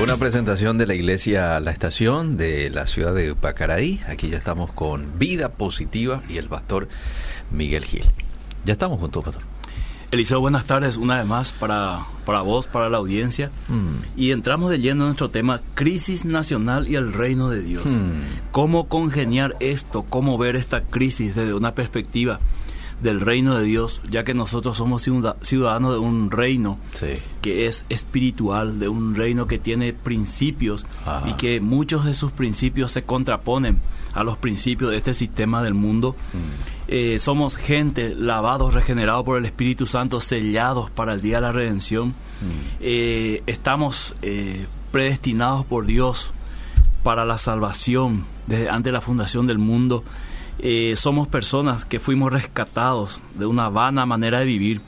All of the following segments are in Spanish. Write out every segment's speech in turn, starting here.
Una presentación de la iglesia La Estación de la ciudad de Pacaraí. Aquí ya estamos con Vida Positiva y el pastor Miguel Gil. Ya estamos juntos, pastor. Eliseo, buenas tardes una vez más para, para vos, para la audiencia. Mm. Y entramos de lleno en nuestro tema, crisis nacional y el reino de Dios. Mm. ¿Cómo congeniar esto? ¿Cómo ver esta crisis desde una perspectiva del reino de Dios, ya que nosotros somos ciudadanos de un reino que es espiritual, de un reino que tiene principios y que muchos de sus principios se contraponen a los principios de este sistema del mundo. Mm. Eh, somos gente lavados, regenerados por el Espíritu Santo, sellados para el día de la redención. Mm. Eh, estamos eh, predestinados por Dios para la salvación desde antes de la fundación del mundo. Eh, somos personas que fuimos rescatados de una vana manera de vivir.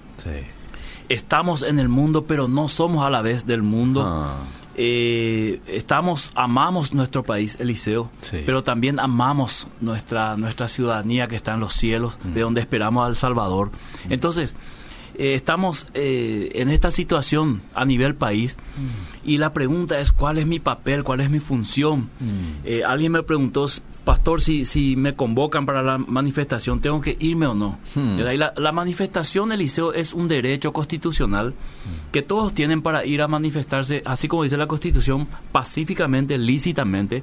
Estamos en el mundo, pero no somos a la vez del mundo. Ah. Eh, estamos, amamos nuestro país, Eliseo, pero también amamos nuestra, nuestra ciudadanía que está en los cielos, mm. de donde esperamos al Salvador. Entonces, eh, estamos en esta situación a nivel país mm. y la pregunta es cuál es mi papel, cuál es mi función. Mm. alguien me preguntó pastor, si, si me convocan para la manifestación, ¿tengo que irme o no? Hmm. La, la, manifestación, Eliseo, es un derecho constitucional que todos tienen para ir a manifestarse, así como dice la Constitución, pacíficamente, lícitamente.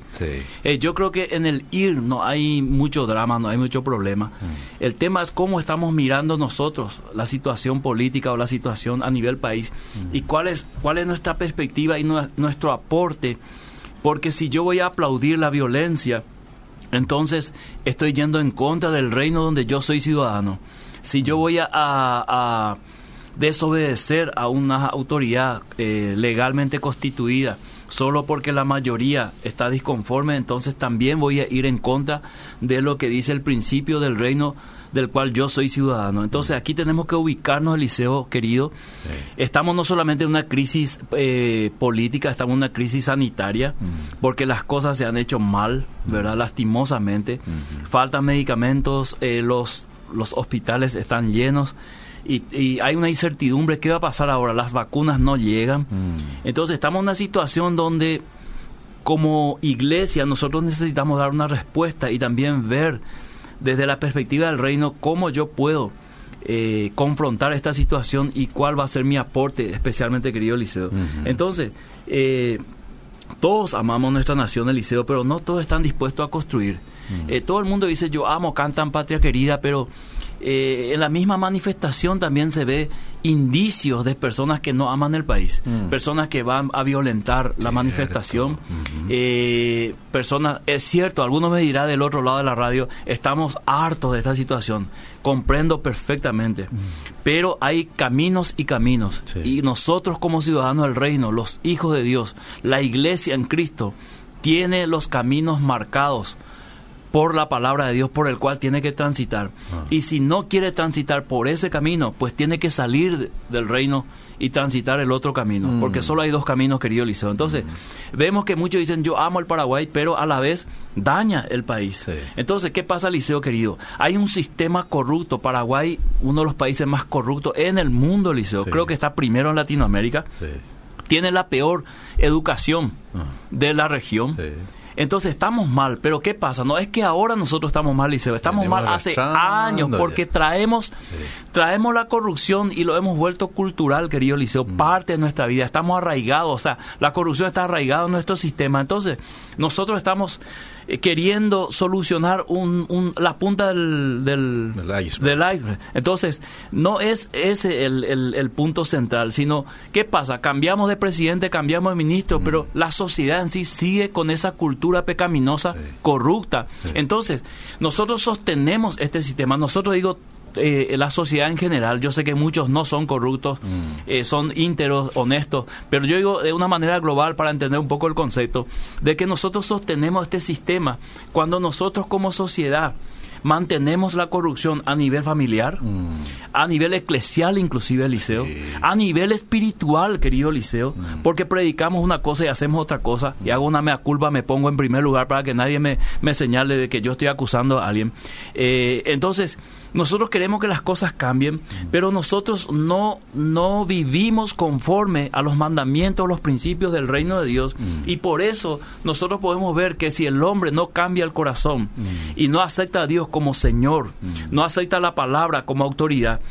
Eh, yo creo que en el ir no hay mucho drama, no hay mucho problema. Hmm. El tema es cómo estamos mirando nosotros la situación política o la situación a nivel país hmm. y cuál es, cuál es nuestra perspectiva y nuestro aporte. Porque si yo voy a aplaudir la violencia, entonces estoy yendo en contra del reino donde yo soy ciudadano. Si yo voy a, desobedecer a una autoridad eh, legalmente constituida solo porque la mayoría está disconforme, entonces también voy a ir en contra de lo que dice el principio del reino del cual yo soy ciudadano. Entonces aquí tenemos que ubicarnos, Eliseo querido. Estamos no solamente en una crisis eh, política, estamos en una crisis sanitaria, porque las cosas se han hecho mal, ¿verdad? Lastimosamente. Faltan medicamentos, eh, los, los hospitales están llenos. Y, hay una incertidumbre, ¿qué va a pasar ahora? Las vacunas no llegan. Entonces estamos en una situación donde como iglesia nosotros necesitamos dar una respuesta y también ver desde la perspectiva del reino, cómo yo puedo eh, confrontar esta situación y cuál va a ser mi aporte, especialmente querido Eliseo. Entonces, eh, todos amamos nuestra nación, Eliseo, pero no todos están dispuestos a construir. Eh, todo el mundo dice, yo amo, cantan patria querida, pero eh, en la misma manifestación también se ve indicios de personas que no aman el país, mm. personas que van a violentar la manifestación, eh, personas, es cierto, algunos me dirá del otro lado de la radio, estamos hartos de esta situación, comprendo perfectamente, mm. pero hay caminos y caminos, y nosotros como ciudadanos del reino, los hijos de Dios, la iglesia en Cristo, tiene los caminos marcados por la palabra de Dios por el cual tiene que transitar. Ah. Y si no quiere transitar por ese camino, pues tiene que salir del reino y transitar el otro camino, mm. porque solo hay dos caminos, querido Liceo. Entonces, mm. vemos que muchos dicen, yo amo el Paraguay, pero a la vez daña el país. Entonces, ¿qué pasa, Liceo, querido? Hay un sistema corrupto. Paraguay, uno de los países más corruptos en el mundo, Liceo. Creo que está primero en Latinoamérica. Tiene la peor educación ah. de la región. Entonces estamos mal, pero ¿qué pasa? No es que ahora nosotros estamos mal, Liceo, estamos mal hace años porque traemos, traemos la corrupción y lo hemos vuelto cultural, querido Liceo, mm. parte de nuestra vida, estamos arraigados, o sea, la corrupción está arraigada en nuestro sistema. Entonces, nosotros estamos eh, queriendo solucionar un, la punta del, del, iceberg. Entonces, no es ese el, el, punto central, sino, ¿qué pasa? Cambiamos de presidente, cambiamos de ministro, pero mm. la sociedad en sí sigue con esa cultura pecaminosa, corrupta. Entonces, nosotros sostenemos este sistema, nosotros digo, eh, la sociedad en general, yo sé que muchos no son corruptos, mm. eh, son ínteros, honestos, pero yo digo de una manera global para entender un poco el concepto, de que nosotros sostenemos este sistema cuando nosotros como sociedad mantenemos la corrupción a nivel familiar, mm. a nivel eclesial inclusive, Eliseo, a nivel espiritual, querido Eliseo, mm. porque predicamos una cosa y hacemos otra cosa, y hago una mea culpa, me pongo en primer lugar para que nadie me, me señale de que yo estoy acusando a alguien. Eh, entonces, nosotros queremos que las cosas cambien, pero nosotros no, no vivimos conforme a los mandamientos, los principios del reino de Dios. Y por eso nosotros podemos ver que si el hombre no cambia el corazón y no acepta a Dios como Señor, no acepta la palabra como autoridad,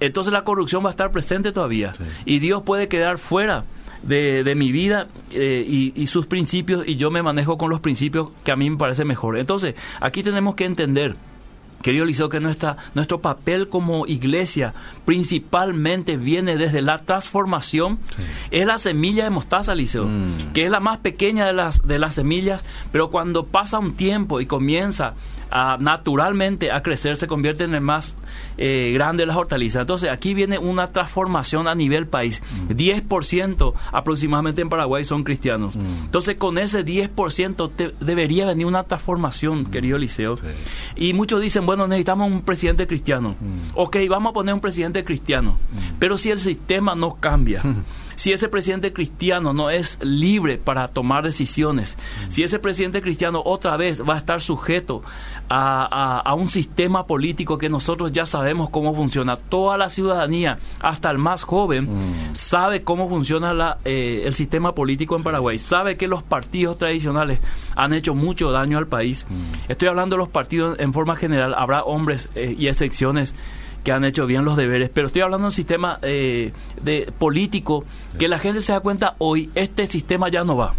entonces la corrupción va a estar presente todavía. Y Dios puede quedar fuera de, mi vida eh, y, y, sus principios y yo me manejo con los principios que a mí me parece mejor. Entonces, aquí tenemos que entender Querido Liceo, que nuestra, nuestro papel como iglesia principalmente viene desde la transformación. Es la semilla de mostaza, Liceo, mm. que es la más pequeña de las, de las semillas, pero cuando pasa un tiempo y comienza a, naturalmente a crecer, se convierte en el más eh, grande de las hortalizas. Entonces, aquí viene una transformación a nivel país. 10% mm. aproximadamente en Paraguay son cristianos. Mm. Entonces, con ese 10% debería venir una transformación, querido Liceo. Y muchos dicen, bueno, necesitamos un presidente cristiano. Mm. Ok, vamos a poner un presidente cristiano. Mm. Pero si el sistema no cambia, si ese presidente cristiano no es libre para tomar decisiones, mm. si ese presidente cristiano otra vez va a estar sujeto a, un sistema político que nosotros ya sabemos cómo funciona, toda la ciudadanía, hasta el más joven, sabe cómo funciona la, eh, el sistema político en Paraguay, sabe que los partidos tradicionales han hecho mucho daño al país. Estoy hablando de los partidos en forma general, habrá hombres eh, y excepciones que han hecho bien los deberes, pero estoy hablando de un sistema eh, de político que la gente se da cuenta hoy, este sistema ya no va.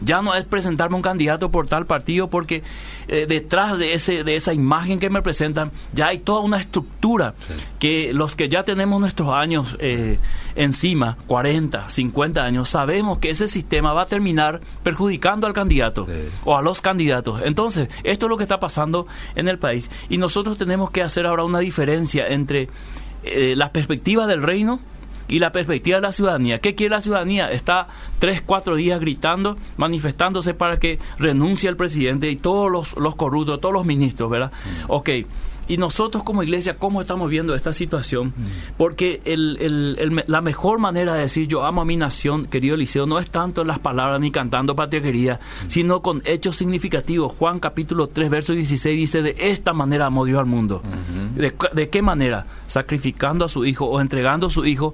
Ya no es presentarme un candidato por tal partido porque eh, detrás de ese de esa imagen que me presentan ya hay toda una estructura que los que ya tenemos nuestros años eh, encima, 40, 50 años, sabemos que ese sistema va a terminar perjudicando al candidato o a los candidatos. Entonces, esto es lo que está pasando en el país y nosotros tenemos que hacer ahora una diferencia entre eh, la perspectiva del reino y la perspectiva de la ciudadanía. ¿Qué quiere la ciudadanía? Está tres, cuatro días gritando, manifestándose para que renuncie el presidente y todos los, los corruptos, todos los ministros, ¿verdad? Mm. Ok, y nosotros como iglesia, ¿cómo estamos viendo esta situación? Porque la mejor manera de decir yo amo a mi nación, querido Eliseo, no es tanto en las palabras ni cantando patria querida, sino con hechos significativos. Juan capítulo 3, verso 16 dice, de esta manera amó Dios al mundo. ¿De, ¿De qué manera? Sacrificando a su hijo o entregando a su hijo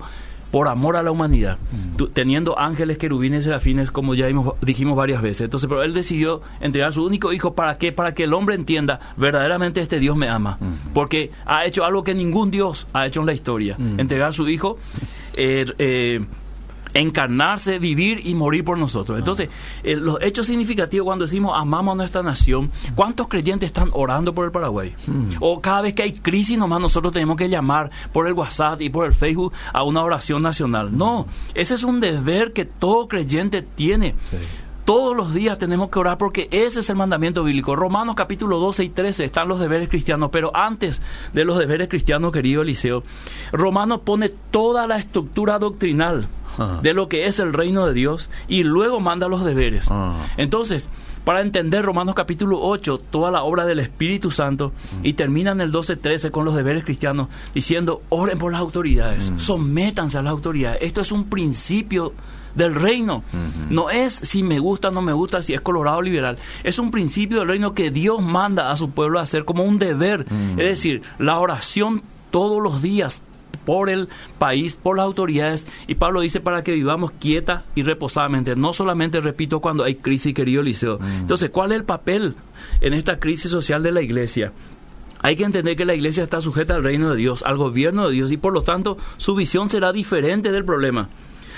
por amor a la humanidad, mm. teniendo ángeles, querubines, serafines, como ya dijimos varias veces. Entonces, pero él decidió entregar a su único hijo, ¿para qué? Para que el hombre entienda, verdaderamente este Dios me ama, mm. porque ha hecho algo que ningún Dios ha hecho en la historia, mm. entregar a su hijo. Eh, eh, encarnarse, vivir y morir por nosotros. Entonces, eh, los hechos significativos cuando decimos amamos a nuestra nación, ¿cuántos creyentes están orando por el Paraguay? Hmm. O cada vez que hay crisis nomás nosotros tenemos que llamar por el WhatsApp y por el Facebook a una oración nacional. No, ese es un deber que todo creyente tiene. Todos los días tenemos que orar porque ese es el mandamiento bíblico. Romanos capítulo 12 y 13 están los deberes cristianos, pero antes de los deberes cristianos, querido Eliseo, Romanos pone toda la estructura doctrinal de lo que es el reino de Dios y luego manda los deberes. Entonces, para entender Romanos capítulo 8, toda la obra del Espíritu Santo, y termina en el 12-13 con los deberes cristianos, diciendo, oren por las autoridades, mm. sométanse a las autoridades. Esto es un principio del reino. No es si me gusta o no me gusta, si es colorado o liberal. Es un principio del reino que Dios manda a su pueblo a hacer como un deber. Es decir, la oración todos los días por el país, por las autoridades. Y Pablo dice para que vivamos quieta y reposadamente. No solamente, repito, cuando hay crisis, querido Liceo. Mm. Entonces, ¿cuál es el papel en esta crisis social de la iglesia? Hay que entender que la iglesia está sujeta al reino de Dios, al gobierno de Dios, y por lo tanto su visión será diferente del problema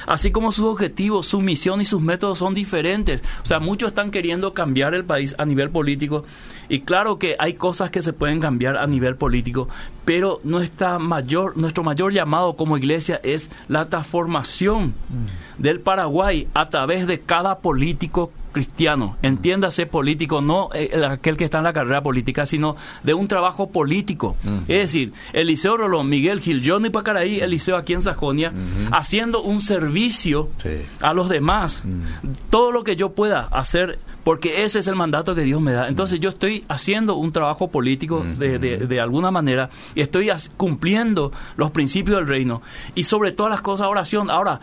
así como sus objetivos, su misión y sus métodos son diferentes. O sea, muchos están queriendo cambiar el país a nivel político y claro que hay cosas que se pueden cambiar a nivel político, pero nuestra mayor, nuestro mayor llamado como iglesia es la transformación mm. Del Paraguay a través de cada político cristiano, entiéndase político, no eh, aquel que está en la carrera política, sino de un trabajo político. Es decir, Eliseo Rolón, Miguel Gil, Johnny Pacaraí, Eliseo aquí en Sajonia, haciendo un servicio a los demás. Todo lo que yo pueda hacer, porque ese es el mandato que Dios me da. Entonces yo estoy haciendo un trabajo político de, de, alguna manera y estoy cumpliendo los principios del reino. Y sobre todas las cosas, oración. Ahora,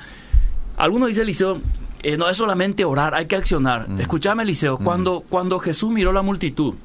algunos dicen, Eliseo, eh, no es solamente orar, hay que accionar. Mm. Escúchame, Eliseo, mm. cuando, cuando Jesús miró la multitud,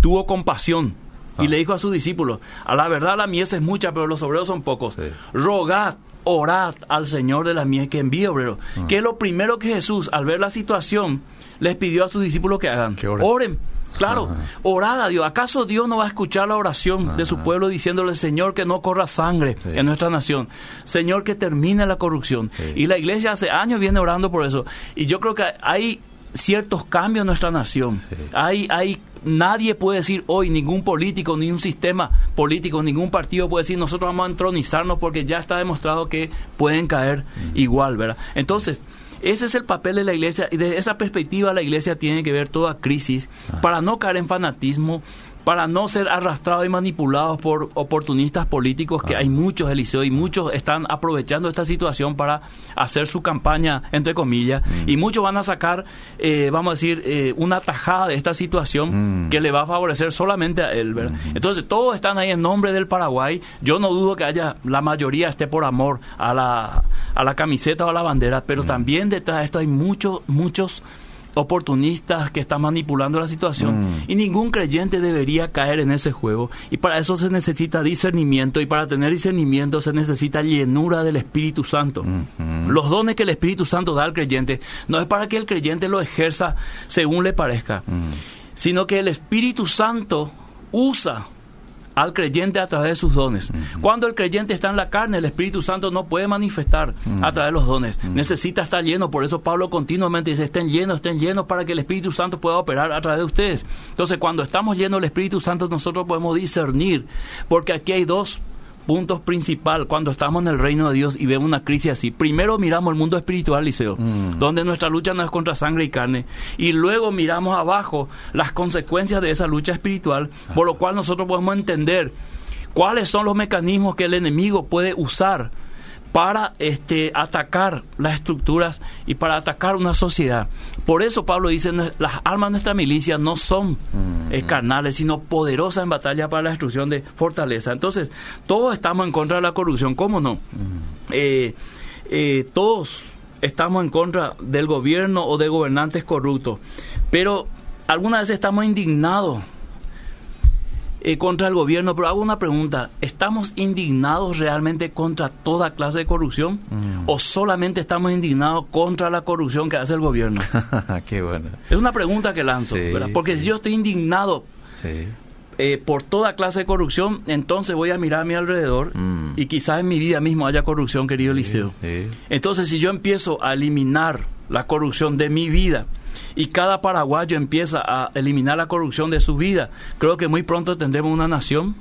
tuvo compasión Y le dijo a sus discípulos, a la verdad la mies es mucha, pero los obreros son pocos. Rogad, orad al Señor de la mies que envíe obreros. Ah. Que es lo primero que Jesús, al ver la situación, les pidió a sus discípulos que hagan. Oren. Claro, orad a Dios. ¿Acaso Dios no va a escuchar la oración de su pueblo diciéndole, Señor, que no corra sangre en nuestra nación? Señor, que termine la corrupción. Y la iglesia hace años viene orando por eso. Y yo creo que hay ciertos cambios en nuestra nación. Hay, hay, nadie puede decir hoy, ningún político, ni un sistema político, ningún partido puede decir, nosotros vamos a entronizarnos porque ya está demostrado que pueden caer igual, ¿verdad? Entonces, ese es el papel de la iglesia y desde esa perspectiva la iglesia tiene que ver toda crisis ah. para no caer en fanatismo, para no ser arrastrados y manipulados por oportunistas políticos, que hay muchos, Eliseo, y muchos están aprovechando esta situación para hacer su campaña, entre comillas, mm. y muchos van a sacar, eh, vamos a decir, eh, una tajada de esta situación mm. que le va a favorecer solamente a él, ¿verdad? Mm. Entonces, todos están ahí en nombre del Paraguay. Yo no dudo que haya, la mayoría esté por amor a la, a la camiseta o a la bandera, pero también detrás de esto hay muchos, muchos oportunistas que están manipulando la situación mm. y ningún creyente debería caer en ese juego y para eso se necesita discernimiento y para tener discernimiento se necesita llenura del Espíritu Santo. Los dones que el Espíritu Santo da al creyente no es para que el creyente lo ejerza según le parezca, mm. sino que el Espíritu Santo usa al creyente a través de sus dones. Cuando el creyente está en la carne, el Espíritu Santo no puede manifestar a través de los dones. Necesita estar lleno. Por eso Pablo continuamente dice, estén llenos, estén llenos para que el Espíritu Santo pueda operar a través de ustedes. Entonces, cuando estamos llenos del Espíritu Santo, nosotros podemos discernir, porque aquí hay dos puntos principal cuando estamos en el reino de Dios y vemos una crisis así. Primero miramos el mundo espiritual, Liceo, mm. donde nuestra lucha no es contra sangre y carne, y luego miramos abajo las consecuencias de esa lucha espiritual, por lo cual nosotros podemos entender cuáles son los mecanismos que el enemigo puede usar para este, atacar las estructuras y para atacar una sociedad. Por eso Pablo dice, las armas de nuestra milicia no son eh, carnales, sino poderosas en batalla para la destrucción de fortaleza. Entonces, todos estamos en contra de la corrupción, ¿cómo no? Eh, eh, todos estamos en contra del gobierno o de gobernantes corruptos, pero algunas veces estamos indignados eh, contra el gobierno, pero hago una pregunta, ¿estamos indignados realmente contra toda clase de corrupción mm. o solamente estamos indignados contra la corrupción que hace el gobierno? Qué bueno. Es una pregunta que lanzo, porque si yo estoy indignado eh, por toda clase de corrupción, entonces voy a mirar a mi alrededor mm. y quizás en mi vida mismo haya corrupción, querido Liceo. Entonces si yo empiezo a eliminar la corrupción de mi vida, y cada paraguayo empieza a eliminar la corrupción de su vida, creo que muy pronto tendremos una nación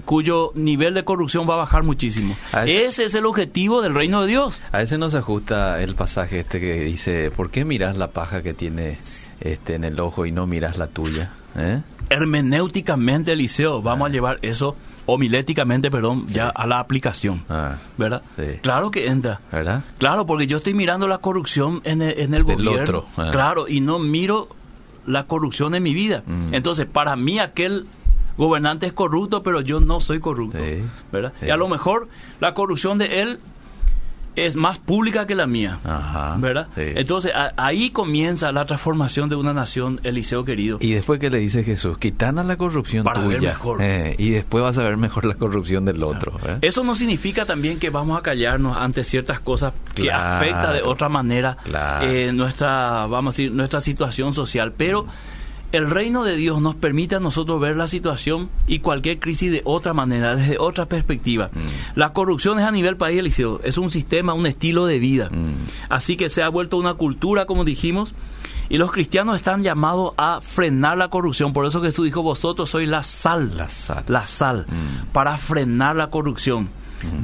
cuyo nivel de corrupción va a bajar muchísimo. Ese, es el objetivo del reino de Dios. A ese nos ajusta el pasaje este que dice, ¿por qué miras la paja que tiene este en el ojo y no miras la tuya? ¿Eh? Hermenéuticamente, Eliseo, vamos a ah. llevar eso homiléticamente, perdón, ya a la aplicación. Ah, ¿Verdad? Claro que entra. ¿Verdad? Claro, porque yo estoy mirando la corrupción en el, en el gobierno. Otro. Ah. Claro, y no miro la corrupción en mi vida. Mm. Entonces, para mí aquel gobernante es corrupto, pero yo no soy corrupto. ¿Verdad? Y a lo mejor la corrupción de él es más pública que la mía, ¿verdad? Entonces ahí comienza la transformación de una nación, Eliseo querido. Y después que le dice Jesús, quitana la corrupción Para tuya, mejor. Eh, y después vas a ver mejor la corrupción del otro. ¿eh? Eso no significa también que vamos a callarnos ante ciertas cosas que afectan de otra manera eh, nuestra, vamos a decir, nuestra situación social, pero el reino de Dios nos permite a nosotros ver la situación y cualquier crisis de otra manera, desde otra perspectiva. Mm. La corrupción es a nivel país, Eliseo, es un sistema, un estilo de vida. Mm. Así que se ha vuelto una cultura, como dijimos, y los cristianos están llamados a frenar la corrupción. Por eso Jesús dijo, vosotros sois la sal, la sal, la sal mm. para frenar la corrupción.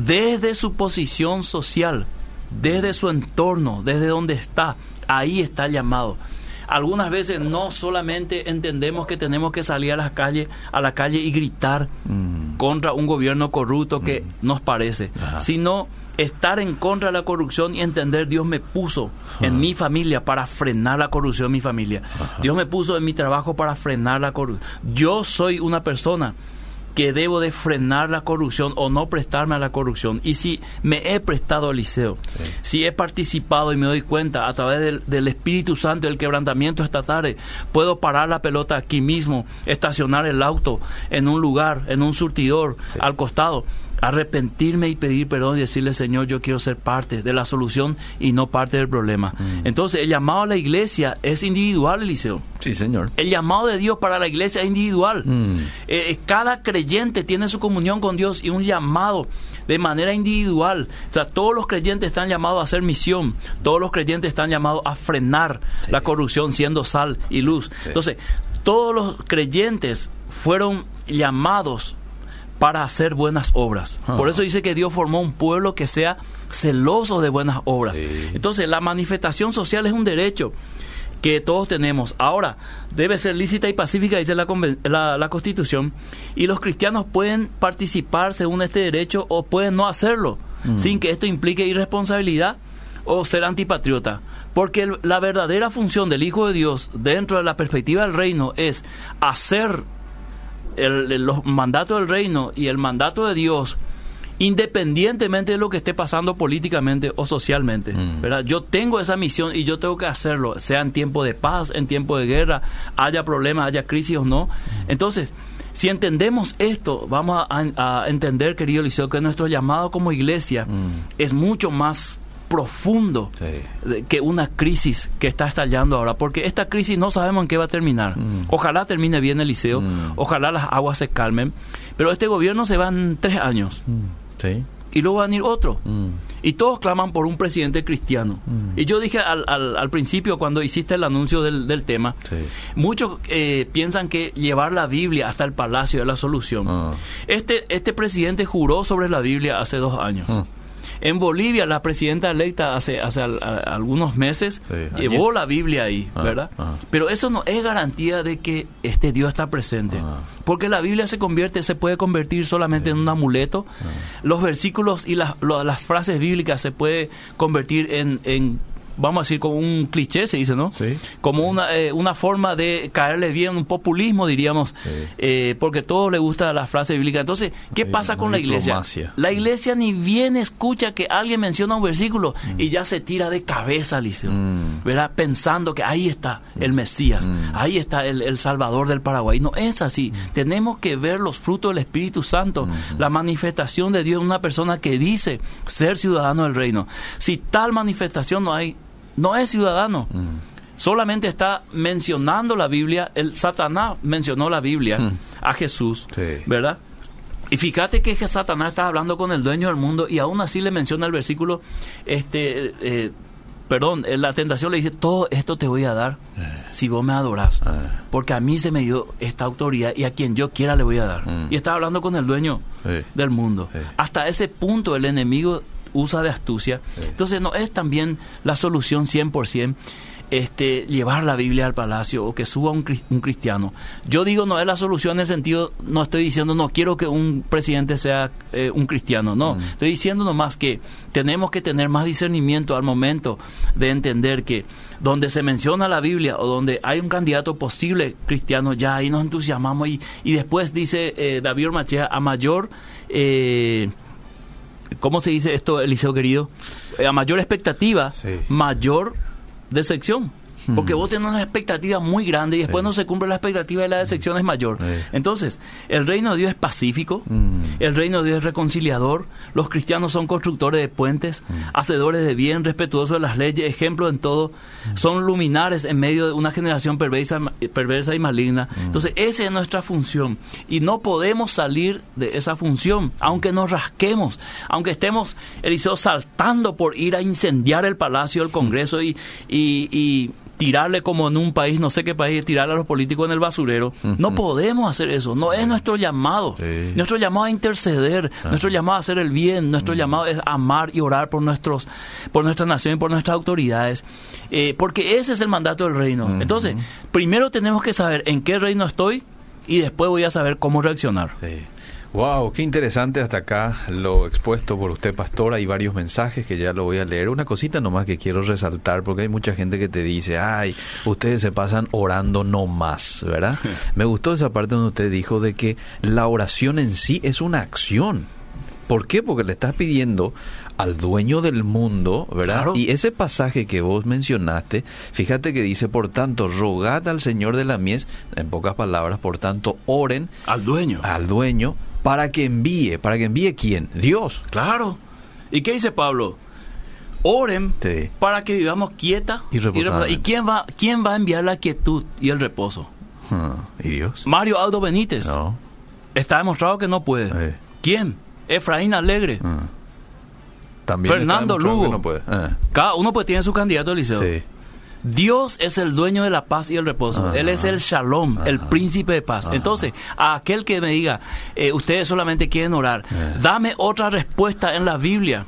Desde su posición social, desde su entorno, desde donde está, ahí está el llamado algunas veces no solamente entendemos que tenemos que salir a la calle, a la calle y gritar mm. contra un gobierno corrupto que mm. nos parece, sino estar en contra de la corrupción y entender Dios me puso en mi familia para frenar la corrupción en mi familia. Dios me puso en mi trabajo para frenar la corrupción. Yo soy una persona que debo de frenar la corrupción o no prestarme a la corrupción. Y si me he prestado al liceo, si he participado y me doy cuenta a través del, del, Espíritu Santo, del quebrantamiento esta tarde, puedo parar la pelota aquí mismo, estacionar el auto en un lugar, en un surtidor, al costado arrepentirme y pedir perdón y decirle, Señor, yo quiero ser parte de la solución y no parte del problema. Mm. Entonces, el llamado a la iglesia es individual, Eliseo. Sí, Señor. El llamado de Dios para la iglesia es individual. Mm. Eh, eh, cada creyente tiene su comunión con Dios y un llamado de manera individual. O sea, todos los creyentes están llamados a hacer misión. Todos los creyentes están llamados a frenar la corrupción siendo sal y luz. Entonces, todos los creyentes fueron llamados para hacer buenas obras. Ah. Por eso dice que Dios formó un pueblo que sea celoso de buenas obras. Entonces, la manifestación social es un derecho que todos tenemos. Ahora, debe ser lícita y pacífica, dice la, la, Constitución, y los cristianos pueden participar según este derecho o pueden no hacerlo, mm. sin que esto implique irresponsabilidad o ser antipatriota. Porque la verdadera función del Hijo de Dios dentro de la perspectiva del reino es hacer el, los mandatos del reino y el mandato de Dios, independientemente de lo que esté pasando políticamente o socialmente. Mm. ¿verdad? Yo tengo esa misión y yo tengo que hacerlo, sea en tiempo de paz, en tiempo de guerra, haya problemas, haya crisis o no. Mm. Entonces, si entendemos esto, vamos a, entender, querido Liceo, que nuestro llamado como iglesia mm. es mucho más profundo que una crisis que está estallando ahora, porque esta crisis no sabemos en qué va a terminar. Mm. Ojalá termine bien el liceo, mm. ojalá las aguas se calmen, pero este gobierno se va en tres años. Mm. Y luego va a venir otro. Y todos claman por un presidente cristiano. Y yo dije al, al, principio, cuando hiciste el anuncio del, tema, muchos eh, piensan que llevar la Biblia hasta el palacio es la solución. Ah. Este, este presidente juró sobre la Biblia hace dos años. En Bolivia, la presidenta electa hace, hace algunos meses llevó la Biblia ahí, ah, ¿verdad? Ah. Pero eso no es garantía de que este Dios está presente. Ah. Porque la Biblia se convierte, se puede convertir solamente en un amuleto. Los versículos y las, las frases bíblicas se puede convertir en, en vamos a decir, como un cliché, se dice, ¿no? Sí. Como una, eh, una forma de caerle bien, un populismo, diríamos, eh, porque a todos les gusta la frase bíblica. Entonces, ¿qué pasa con la iglesia? La iglesia ni bien escucha que alguien menciona un versículo mm. y ya se tira de cabeza, Liceo, mm. ¿verdad? Pensando que ahí está el Mesías, mm. ahí está el, Salvador del Paraguay. No es así. Tenemos que ver los frutos del Espíritu Santo, la manifestación de Dios en una persona que dice ser ciudadano del reino. Si tal manifestación no hay, no es ciudadano. Mm. Solamente está mencionando la Biblia. El Satanás mencionó la Biblia mm. a Jesús, ¿verdad? Y fíjate que Satanás está hablando con el dueño del mundo y aún así le menciona el versículo, este, eh, perdón, la tentación le dice, todo esto te voy a dar eh. si vos me adorás, eh. porque a mí se me dio esta autoridad y a quien yo quiera le voy a dar. Mm. Y está hablando con el dueño del mundo. Hasta ese punto el enemigo usa de astucia. Entonces no es también la solución 100% este, llevar la Biblia al palacio o que suba un, cristiano. Yo digo no es la solución en el sentido, no estoy diciendo no quiero que un presidente sea eh, un cristiano, no, mm. estoy diciendo nomás que tenemos que tener más discernimiento al momento de entender que donde se menciona la Biblia o donde hay un candidato posible cristiano, ya ahí nos entusiasmamos y, y después dice eh, David Ormachea, a mayor... Eh, ¿cómo se dice esto, Eliseo querido? Eh, a mayor expectativa, mayor decepción. Porque vos tenés una expectativa muy grande y después no se cumple la expectativa y la decepción es mayor. Entonces, el reino de Dios es pacífico, mm. el reino de Dios es reconciliador, los cristianos son constructores de puentes, mm. hacedores de bien, respetuosos de las leyes, ejemplo en todo, mm. son luminares en medio de una generación perversa, perversa y maligna. Entonces, esa es nuestra función y no podemos salir de esa función, aunque nos rasquemos, aunque estemos, Eliseo, saltando por ir a incendiar el palacio del Congreso y, y tirarle como en un país, no sé qué país, tirarle a los políticos en el basurero. No podemos hacer eso, no es nuestro llamado. Nuestro llamado a interceder, nuestro llamado a hacer el bien, nuestro llamado es amar y orar por nuestros, por nuestra nación y por nuestras autoridades, eh, porque ese es el mandato del reino. Entonces, primero tenemos que saber en qué reino estoy y después voy a saber cómo reaccionar. Wow, qué interesante hasta acá lo expuesto por usted, pastor. Hay varios mensajes que ya lo voy a leer. Una cosita nomás que quiero resaltar, porque hay mucha gente que te dice, ay, ustedes se pasan orando no más, ¿verdad? Me gustó esa parte donde usted dijo de que la oración en sí es una acción. ¿Por qué? Porque le estás pidiendo al dueño del mundo, ¿verdad? Y ese pasaje que vos mencionaste, fíjate que dice, por tanto, rogad al Señor de la mies, en pocas palabras, por tanto, oren al dueño. Al dueño para que envíe, para que envíe quién? Dios. Claro. ¿Y qué dice Pablo? Oren para que vivamos quieta y, y, quién va quién va a enviar la quietud y el reposo? Ah, ¿Y Dios? Mario Aldo Benítez. No. Está demostrado que no puede. ¿Quién? Efraín Alegre. Ah. También Fernando Lugo. No puede. Ah. Cada uno pues tiene su candidato, Eliseo. Sí. Dios es el dueño de la paz y el reposo. Él es el shalom, el príncipe de paz. Entonces, a aquel que me diga, eh, ustedes solamente quieren orar, eh. dame otra respuesta en la Biblia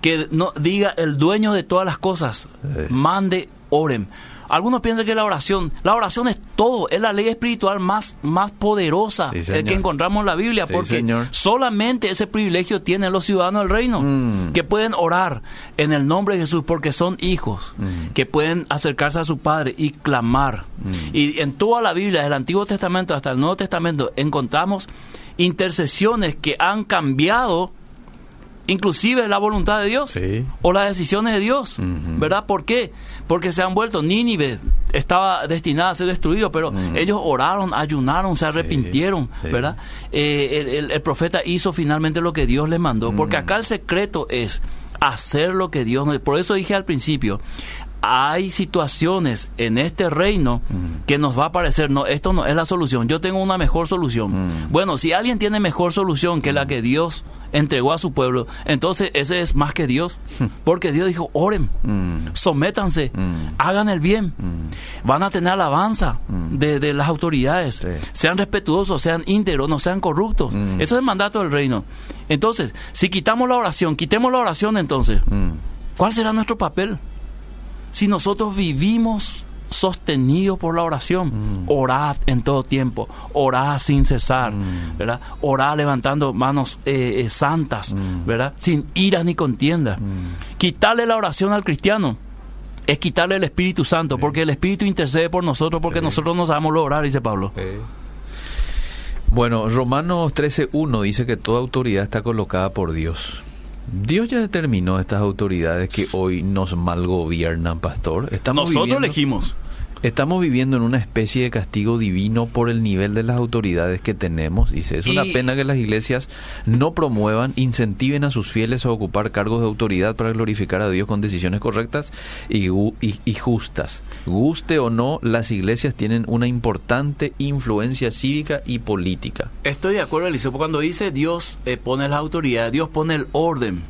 que no diga el dueño de todas las cosas, eh. mande, oren. Algunos piensan que la oración, la oración es todo, es la ley espiritual más, más poderosa que encontramos en la Biblia, porque solamente ese privilegio tienen los ciudadanos del reino, mm. que pueden orar en el nombre de Jesús porque son hijos, mm. que pueden acercarse a su Padre y clamar. Mm. Y en toda la Biblia, desde el Antiguo Testamento hasta el Nuevo Testamento, encontramos intercesiones que han cambiado inclusive la voluntad de Dios o las decisiones de Dios, ¿verdad? ¿Por qué? Porque se han vuelto, Nínive estaba destinada a ser destruido, pero ellos oraron, ayunaron, se arrepintieron, ¿verdad? Eh, el, profeta hizo finalmente lo que Dios le mandó, porque acá el secreto es hacer lo que Dios... Por eso dije al principio, hay situaciones en este reino que nos va a parecer, no, esto no es la solución, yo tengo una mejor solución. Bueno, si alguien tiene mejor solución que la que Dios entregó a su pueblo, entonces ese es más que Dios, porque Dios dijo, oren, sométanse, hagan el bien, van a tener alabanza de, las autoridades, sean respetuosos, sean íntegros, no sean corruptos. Eso es el mandato del reino. Entonces, si quitamos la oración, quitemos la oración entonces, ¿cuál será nuestro papel? Si nosotros vivimos sostenidos por la oración, mm. orad en todo tiempo, orad sin cesar, mm. ¿verdad? Orad levantando manos eh, eh, santas, mm. ¿verdad? Sin ira ni contienda. Quitarle la oración al cristiano es quitarle el Espíritu Santo, porque el Espíritu intercede por nosotros, porque nosotros no sabemos orar, dice Pablo. Bueno, Romanos 13.1 dice que toda autoridad está colocada por Dios. Dios ya determinó estas autoridades que hoy nos malgobiernan, pastor. Estamos Nosotros elegimos. Estamos viviendo en una especie de castigo divino por el nivel de las autoridades que tenemos. Dice, es una pena que las iglesias no promuevan, incentiven a sus fieles a ocupar cargos de autoridad para glorificar a Dios con decisiones correctas y, justas. Guste o no, las iglesias tienen una importante influencia cívica y política. Estoy de acuerdo, Eliseo, cuando dice Dios eh, pone la autoridad, Dios pone el orden.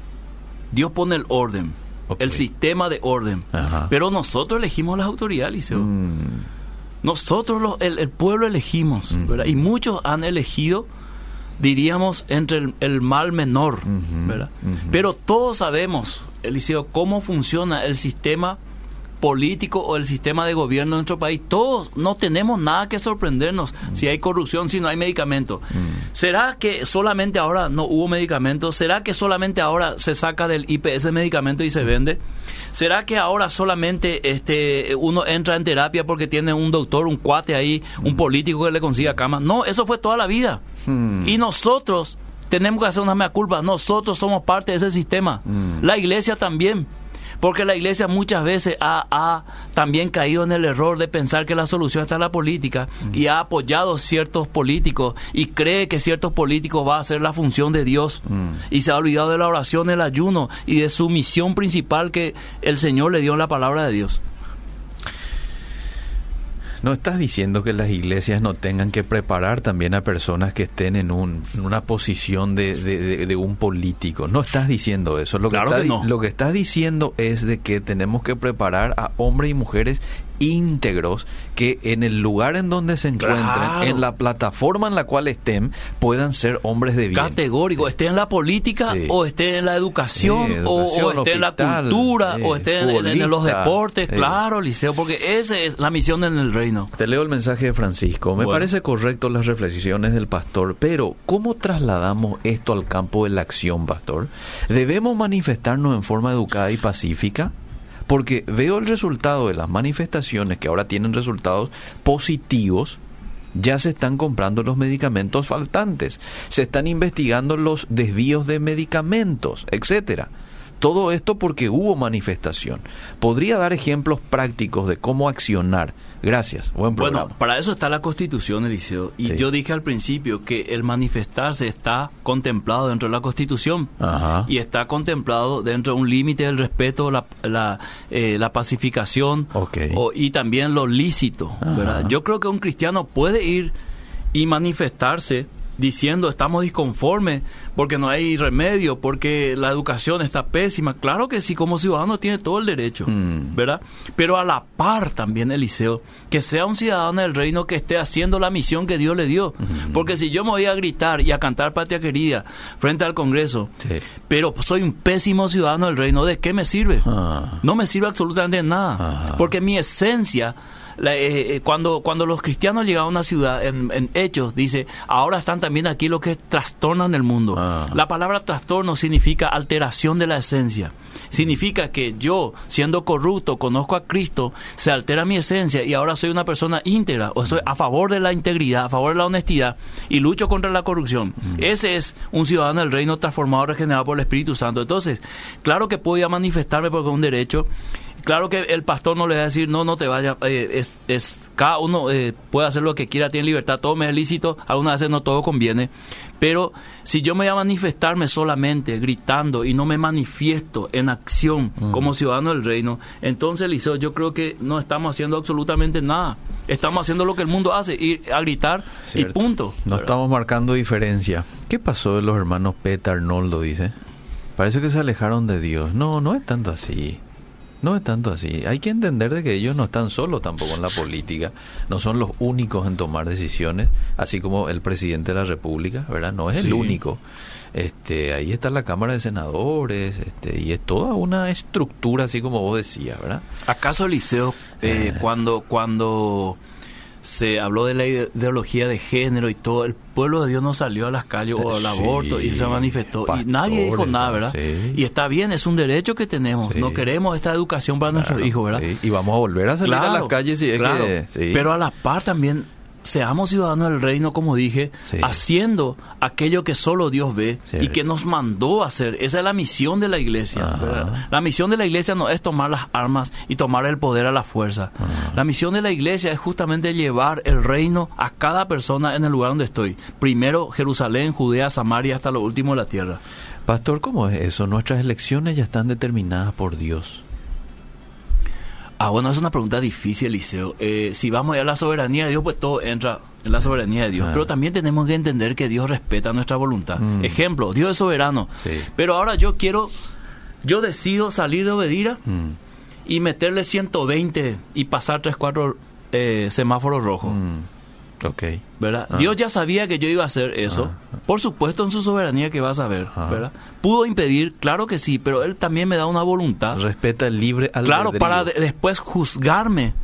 Dios pone el orden el sistema de orden. Pero nosotros elegimos las autoridades, Liceo. Mm. Nosotros, el, pueblo elegimos, Y muchos han elegido, diríamos, entre el, mal menor, ¿verdad? Pero todos sabemos, Eliseo, cómo funciona el sistema político o el sistema de gobierno de nuestro país, todos no tenemos nada que sorprendernos mm. si hay corrupción, si no hay medicamento. Mm. ¿Será que solamente ahora no hubo medicamento? ¿Será que solamente ahora se saca del IPS medicamento y se mm. vende? ¿Será que ahora solamente este uno entra en terapia porque tiene un doctor, un cuate ahí, un político que le consiga cama? No, eso fue toda la vida. Y nosotros tenemos que hacer una mea culpa. Nosotros somos parte de ese sistema. La iglesia también. Porque la iglesia muchas veces ha, también caído en el error de pensar que la solución está en la política y ha apoyado ciertos políticos y cree que ciertos políticos va a hacer la función de Dios y se ha olvidado de la oración, el ayuno y de su misión principal que el Señor le dio en la palabra de Dios. ¿No estás diciendo que las iglesias no tengan que preparar también a personas que estén en, una posición de, un político? No estás diciendo eso. Lo que, lo que estás diciendo es de que tenemos que preparar a hombres y mujeres íntegros que en el lugar en donde se encuentren, Claro. en la plataforma en la cual estén, puedan ser hombres de bien. Categórico, esté en la política Sí. o esté en la educación, Sí, o- esté en la cultura sí, o esté en, los deportes, claro, Liceo, porque esa es la misión en el reino. Te leo el mensaje de Francisco. Me Bueno. parece correcto las reflexiones del pastor, pero ¿cómo trasladamos esto al campo de la acción, pastor? ¿Debemos manifestarnos en forma educada y pacífica? Porque veo el resultado de las manifestaciones que ahora tienen resultados positivos. Ya se están comprando los medicamentos faltantes, se están investigando los desvíos de medicamentos, etcétera. Todo esto porque hubo manifestación. ¿Podría dar ejemplos prácticos de cómo accionar? Gracias. Buen programa. Bueno, para eso está la Constitución, Eliseo. Y Sí. yo dije al principio que el manifestarse está contemplado dentro de la Constitución. Ajá. Y está contemplado dentro de un límite del respeto, la, la, eh, la pacificación Ok. o- y también lo lícito. ¿verdad? Yo creo que un cristiano puede ir y manifestarse diciendo estamos disconformes porque no hay remedio, porque la educación está pésima. Claro que sí, como ciudadano tiene todo el derecho, Mm. ¿verdad? Pero a la par también, Eliseo, que sea un ciudadano del reino que esté haciendo la misión que Dios le dio. Porque si yo me voy a gritar y a cantar patria querida frente al Congreso, Sí. pero soy un pésimo ciudadano del reino, ¿de qué me sirve? Ah. No me sirve absolutamente de nada. Ajá. Porque mi esencia, la- eh, eh, cuando, cuando los cristianos llegan a una ciudad, en, en Hechos, dice, ahora están también aquí los que trastornan el mundo. Ah. La palabra trastorno significa alteración de la esencia. Significa que yo, siendo corrupto, conozco a Cristo, se altera mi esencia y ahora soy una persona íntegra, o soy a favor de la integridad, a favor de la honestidad y lucho contra la corrupción. Ese es un ciudadano del reino transformado, regenerado por el Espíritu Santo. Entonces, claro que puedo ir a manifestarme porque es un derecho. Claro que el pastor no le va a decir, no, no te vayas, eh, es, es, cada uno eh, puede hacer lo que quiera, tiene libertad, todo me es lícito, algunas veces no todo conviene, pero si yo me voy a manifestarme solamente gritando y no me manifiesto en acción como ciudadano del reino, entonces, Eliseo, yo creo que no estamos haciendo absolutamente nada. Estamos haciendo lo que el mundo hace, ir a gritar Cierto. y punto. No estamos marcando diferencia. ¿Qué pasó de los hermanos Peta Arnoldo, dice? Parece que se alejaron de Dios. No, no es tanto así. No es tanto así. Hay que entender de que ellos no están solos tampoco en la política. No son los únicos en tomar decisiones, así como el presidente de la República, ¿verdad? No es el Sí. único. Este, ahí está la Cámara de Senadores, este, y es toda una estructura, así como vos decías, ¿verdad? ¿Acaso, Liceo, eh, cuando, cuando se habló de la ide- ideología de género y todo, el pueblo de Dios no salió a las calles o al Sí, aborto y se manifestó? y nadie dijo nada, ¿verdad? sí. Y está bien, es un derecho que tenemos. Sí. No queremos esta educación para nuestros hijos, ¿verdad? Y vamos a volver a salir a las calles y es claro. que... Pero a la par también seamos ciudadanos del reino, como dije, Sí. haciendo aquello que solo Dios ve y que nos mandó a hacer. Esa es la misión de la iglesia. La misión de la iglesia no es tomar las armas y tomar el poder a la fuerza. La misión de la iglesia es justamente llevar el reino a cada persona en el lugar donde estoy. Primero Jerusalén, Judea, Samaria, hasta lo último de la tierra. Pastor, ¿cómo es eso? Nuestras elecciones ya están determinadas por Dios. Ah, bueno, es una pregunta difícil, Eliseo. Eh, si vamos a la soberanía de Dios, pues todo entra en la soberanía de Dios. Ah. Pero también tenemos que entender que Dios respeta nuestra voluntad. Mm. Ejemplo, Dios es soberano. Sí. Pero ahora yo quiero, yo decido salir de Obedira Mm, y meterle 120 y pasar 3, 4 eh, semáforos rojos. mm, ok. ¿verdad? Ah. Dios ya sabía que yo iba a hacer eso. Ah. Por supuesto, en su soberanía que va a saber, Ah. ¿verdad? Pudo impedir, claro que sí, pero Él también me da una voluntad. Respeta el libre albedrío. Claro, para de- después juzgarme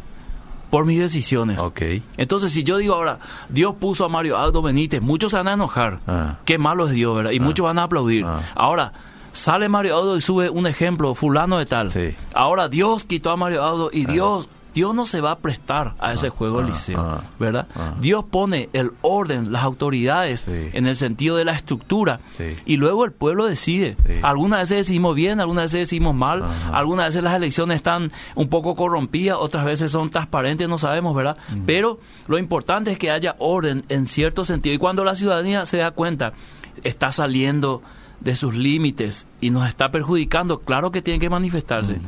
por mis decisiones. Ok. Entonces, si yo digo ahora, Dios puso a Mario Aldo Benítez, muchos se van a enojar. Ah. Qué malo es Dios, ¿verdad? Y muchos van a aplaudir. Ah. Ahora, sale Mario Aldo y sube un ejemplo, fulano de tal. Sí. Ahora, Dios quitó a Mario Aldo y Dios... Dios no se va a prestar a ese juego ah, liceo, ah, ¿verdad? ah. Dios pone el orden, las autoridades Sí. en el sentido de la estructura Sí. y luego el pueblo decide. Sí. Algunas veces decidimos bien, algunas veces decidimos mal, algunas veces las elecciones están un poco corrompidas, otras veces son transparentes, no sabemos, ¿verdad? Pero lo importante es que haya orden en cierto sentido. Y cuando la ciudadanía se da cuenta, está saliendo de sus límites y nos está perjudicando, claro que tiene que manifestarse.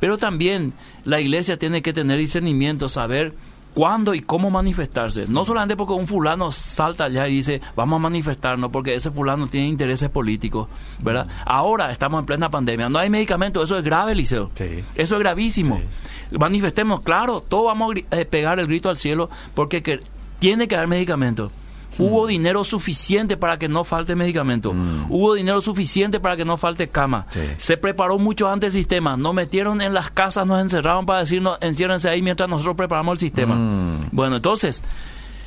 Pero también la iglesia tiene que tener discernimiento, saber cuándo y cómo manifestarse. No solamente porque un fulano salta allá y dice, vamos a manifestarnos, porque ese fulano tiene intereses políticos, ¿verdad? Ahora estamos en plena pandemia, no hay medicamentos, eso es grave, Liceo. Sí. Eso es gravísimo. Sí. Manifestemos, claro, todos vamos a eh, pegar el grito al cielo porque que, tiene que haber medicamentos. Hubo mm. dinero suficiente para que no falte medicamento. Mm. Hubo dinero suficiente para que no falte cama. Se preparó mucho antes el sistema. Nos metieron en las casas, nos encerraron para decirnos, enciérrense ahí mientras nosotros preparamos el sistema. Mm. Bueno, entonces,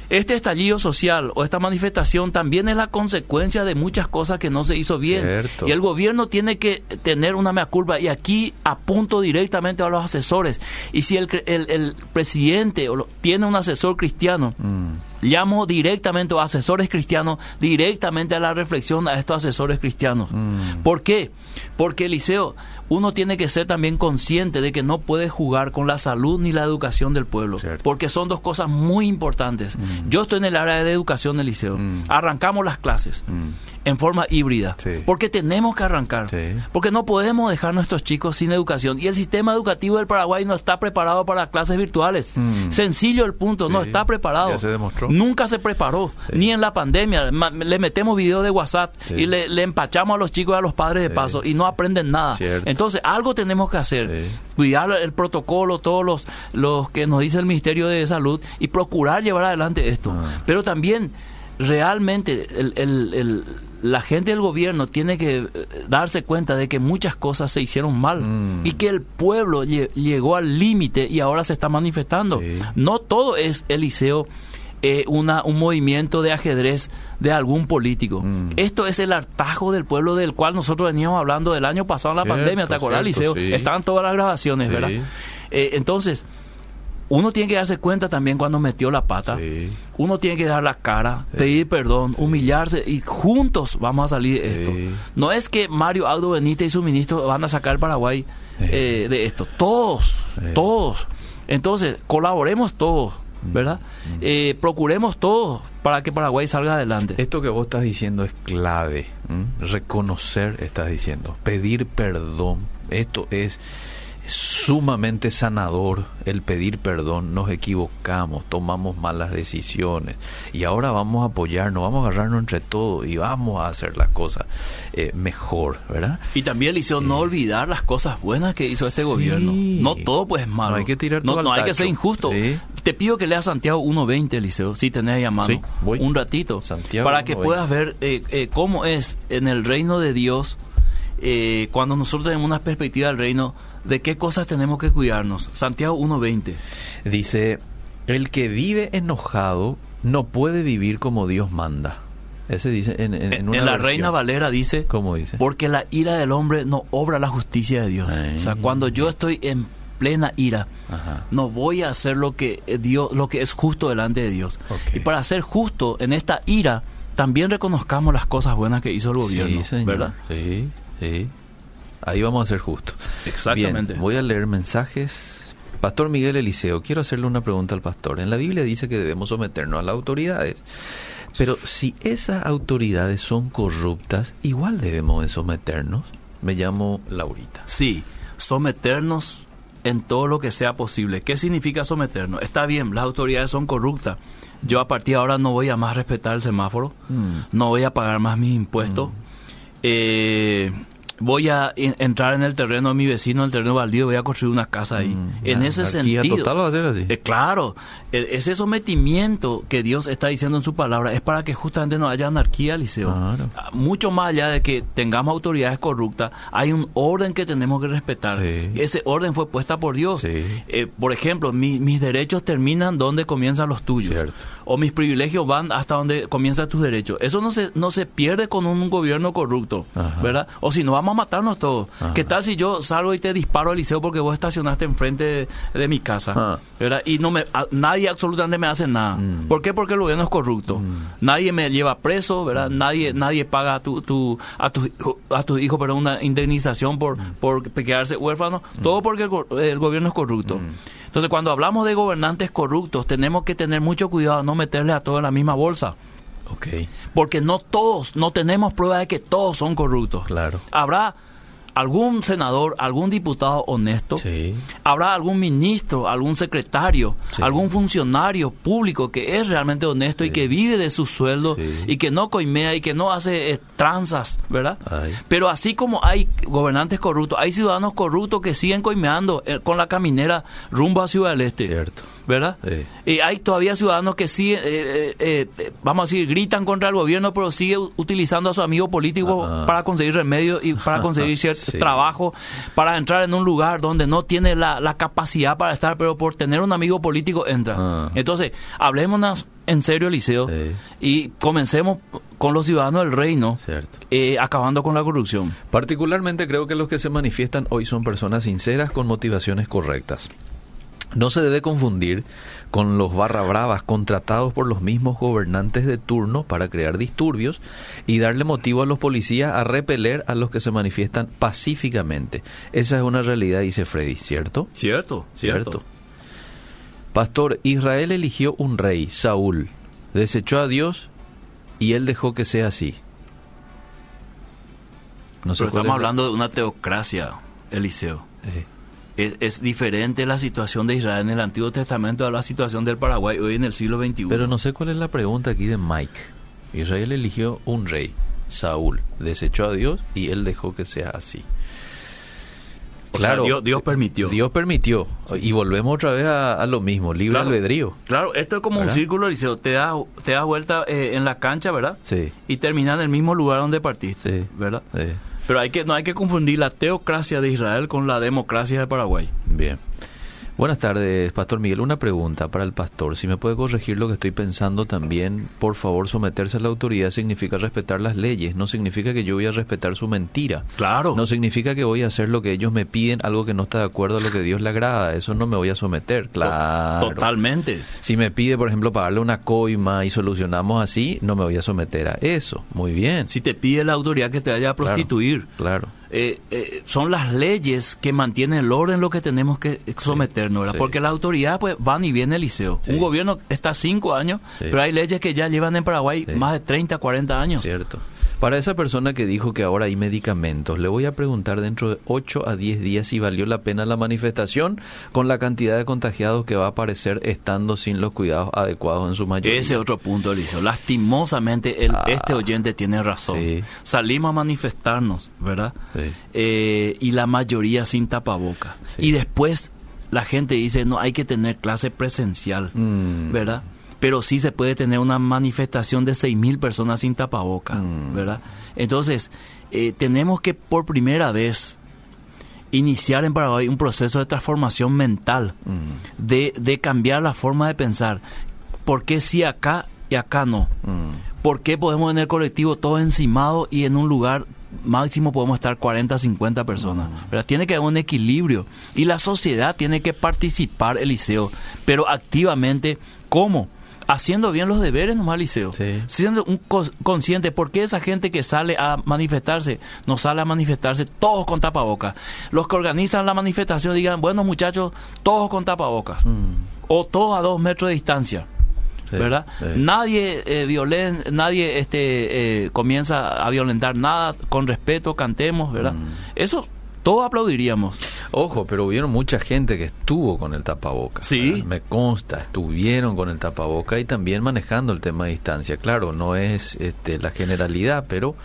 este estallido social o esta manifestación también es la consecuencia de muchas cosas que no se hizo bien. Y el gobierno tiene que tener una mea culpa. Y aquí apunto directamente a los asesores. Y si el, el, presidente tiene un asesor cristiano. Llamo directamente a asesores cristianos, directamente a la reflexión a estos asesores cristianos. Mm. ¿Por qué? Porque Eliseo uno tiene que ser también consciente de que no puede jugar con la salud ni la educación del pueblo, porque son dos cosas muy importantes. Mm. Yo estoy en el área de educación del liceo. Mm. Arrancamos las clases mm. En forma híbrida, porque tenemos que arrancar, porque no podemos dejar a nuestros chicos sin educación. Y el sistema educativo del Paraguay no está preparado para clases virtuales. Sencillo el punto, no está preparado. Nunca se preparó, ni en la pandemia. Le metemos video de WhatsApp y le, empachamos a los chicos y a los padres de paso y no aprenden nada. Entonces, algo tenemos que hacer. Cuidar el protocolo, todos los, los que nos dice el Ministerio de Salud y procurar llevar adelante esto. Ah. Pero también, realmente, la gente del gobierno tiene que eh, darse cuenta de que muchas cosas se hicieron mal mm. y que el pueblo llegó al límite y ahora se está manifestando. No todo es Eliseo eh, una, un movimiento de ajedrez de algún político. Mm. Esto es el hartajo del pueblo del cual nosotros veníamos hablando del año pasado en la pandemia, ¿te acuerdas, Liceo? Estaban todas las grabaciones, ¿verdad? Eh, entonces, uno tiene que darse cuenta también cuando metió la pata. Uno tiene que dar la cara, pedir perdón, humillarse y juntos vamos a salir de esto. No es que Mario Aldo Benítez y su ministro van a sacar Paraguay eh, de esto. Todos, todos. Entonces, colaboremos todos ¿verdad? Eh, procuremos todo para que Paraguay salga adelante. Esto que vos estás diciendo es clave. Reconocer, estás diciendo. Pedir perdón. Esto es sumamente sanador el pedir perdón, nos equivocamos, tomamos malas decisiones y ahora vamos a apoyarnos, vamos a agarrarnos entre todos y vamos a hacer las cosas eh, mejor, ¿verdad? Y también le hizo no olvidar las cosas buenas que hizo este gobierno. No todo pues es malo. No hay que tirar No, hay que ser injusto. Te pido que leas Santiago 1.20, Eliseo, si tenés llamado un ratito, para que puedas ver eh, eh, cómo es en el reino de Dios cuando nosotros tenemos una perspectiva del reino ¿De qué cosas tenemos que cuidarnos? Santiago 1.20. Dice, el que vive enojado no puede vivir como Dios manda. Ese dice en, en, en la Reina Valera dice, ¿cómo dice? Porque la ira del hombre no obra la justicia de Dios. O sea, cuando yo estoy en plena ira, no voy a hacer lo que Dios, lo que es justo delante de Dios. Y para ser justo en esta ira, también reconozcamos las cosas buenas que hizo el gobierno, ¿verdad? Sí, sí. Ahí vamos a ser justos. Exactamente. voy a leer mensajes. Pastor Miguel Eliseo, quiero hacerle una pregunta al pastor. En la Biblia dice que debemos someternos a las autoridades. Pero si esas autoridades son corruptas, igual debemos someternos. Me llamo Laurita. Sí, someternos en todo lo que sea posible. ¿Qué significa someternos? Está bien, las autoridades son corruptas. Yo a partir de ahora no voy a más respetar el semáforo, mm. no voy a pagar más mis impuestos. Mm. Eh, voy a entrar en el terreno de mi vecino, en el terreno baldío, voy a construir una casa ahí. Mm, en ese sentido. total va a ser así. Eh, claro, e, ese sometimiento que Dios está diciendo en su palabra es para que justamente no haya anarquía, Liceo. Ah, mucho más allá de que tengamos autoridades corruptas, hay un orden que tenemos que respetar. Ese orden fue puesta por Dios. Eh, por ejemplo, mis derechos terminan donde comienzan los tuyos. O mis privilegios van hasta donde comienzan tus derechos. Eso no se, no se pierde con un gobierno corrupto, ¿verdad? O si no, vamos a matarnos todos. ¿Qué tal si yo salgo y te disparo al liceo porque vos estacionaste enfrente de, mi casa? Ah. ¿verdad? Y no me, nadie absolutamente me hace nada. Mm. ¿Por qué? Porque el gobierno es corrupto. Mm. Nadie me lleva preso, ¿verdad? Mm. Nadie nadie paga a tu, tu, a tu, a tu hijo pero una indemnización por, por quedarse huérfano. Todo porque el, gobierno es corrupto. Entonces, cuando hablamos de gobernantes corruptos, tenemos que tener mucho cuidado no meterle a todos en la misma bolsa. Okay. Porque no todos, no tenemos prueba de que todos son corruptos. Claro. Habrá algún senador, algún diputado honesto, Sí. habrá algún ministro, algún secretario, Sí. algún funcionario público que es realmente honesto y que vive de su sueldo y que no coimea y que no hace eh, tranzas, ¿verdad? Ay. Pero así como hay gobernantes corruptos, hay ciudadanos corruptos que siguen coimeando eh, con la caminera rumbo a Ciudad del Este. Cierto. ¿Verdad? Sí. Y hay todavía ciudadanos que siguen, eh, eh, eh, vamos a decir, gritan contra el gobierno, pero sigue utilizando a su amigo político Ah. para conseguir remedios y para conseguir cierto Sí. trabajo, para entrar en un lugar donde no tiene la, la capacidad para estar, pero por tener un amigo político entra. Ah. Entonces, hablémonos en serio, Eliseo, Sí. y comencemos con los ciudadanos del reino, eh, acabando con la corrupción. Particularmente creo que los que se manifiestan hoy son personas sinceras con motivaciones correctas. No se debe confundir con los barra bravas contratados por los mismos gobernantes de turno para crear disturbios y darle motivo a los policías a repeler a los que se manifiestan pacíficamente. Esa es una realidad, dice Freddy, ¿cierto? Cierto, Cierto. Pastor, Israel eligió un rey, Saúl, desechó a Dios y él dejó que sea así. No Pero estamos es la- hablando de una teocracia, Eliseo. Eh, Es, es diferente la situación de Israel en el Antiguo Testamento a la situación del Paraguay hoy en el siglo XXI. Pero no sé cuál es la pregunta aquí de Mike. Israel eligió un rey, Saúl, desechó a Dios y él dejó que sea así. O sea, Dios, Dios permitió. Dios permitió. Y volvemos otra vez a, a lo mismo, libre Claro. albedrío. Claro, esto es como un círculo, Eliseo. Te das te das vuelta eh, en la cancha, ¿verdad? Sí, Y termina en el mismo lugar donde partiste, sí. ¿verdad? sí. Pero hay que no hay que confundir la teocracia de Israel con la democracia de Paraguay. Bien. Buenas tardes, Pastor Miguel. Una pregunta para el pastor. Si me puede corregir lo que estoy pensando también, por favor, someterse a la autoridad significa respetar las leyes. No significa que yo voy a respetar su mentira. Claro. No significa que voy a hacer lo que ellos me piden, algo que no está de acuerdo a lo que Dios le agrada. Eso no me voy a someter. Claro. Totalmente. Si me pide, por ejemplo, pagarle una coima y solucionamos así, no me voy a someter a eso. Muy bien. Si te pide la autoridad que te vaya a Claro, prostituir. Claro. Eh, eh, son las leyes que mantienen el orden lo que tenemos que someternos, ¿verdad? sí. Porque la autoridad pues van y viene el liceo. Sí. Un gobierno está cinco años, Sí. pero hay leyes que ya llevan en Paraguay más de 30, 40 años. Cierto. Para esa persona que dijo que ahora hay medicamentos, le voy a preguntar dentro de 8 a 10 días si valió la pena la manifestación con la cantidad de contagiados que va a aparecer estando sin los cuidados adecuados en su mayoría. Ese es otro punto, Eliseo. Lastimosamente, el, Ah. este oyente tiene razón. Sí. Salimos a manifestarnos, ¿verdad? Sí. Eh, y la mayoría sin tapaboca. Sí. Y después la gente dice, no, hay que tener clase presencial, Mm. ¿verdad? Pero sí se puede tener una manifestación de 6.000 personas sin tapaboca, Mm. ¿verdad? Entonces, eh, tenemos que por primera vez iniciar en Paraguay un proceso de transformación mental, Mm. de, de cambiar la forma de pensar. ¿Por qué sí acá y acá no? Mm. ¿Por qué podemos en el colectivo todo encimado y en un lugar máximo podemos estar 40, 50 personas? ¿verdad? Tiene que haber un equilibrio y la sociedad tiene que participar, Eliseo, pero activamente, ¿cómo? Haciendo bien los deberes nomás, Eliseo. Sí. Siendo un consciente, ¿por qué esa gente que sale a manifestarse, no sale a manifestarse todos con tapabocas? Los que organizan la manifestación digan, bueno muchachos, todos con tapabocas. Mm. O todos a dos metros de distancia. Sí, ¿verdad? sí. Nadie eh, violen, nadie este eh, comienza a violentar nada, con respeto cantemos, ¿verdad? Mm. Eso todos aplaudiríamos. Ojo, pero hubieron mucha gente que estuvo con el tapaboca. Sí. ¿verdad? Me consta, estuvieron con el tapaboca y también manejando el tema de distancia. Claro, no es este, la generalidad, pero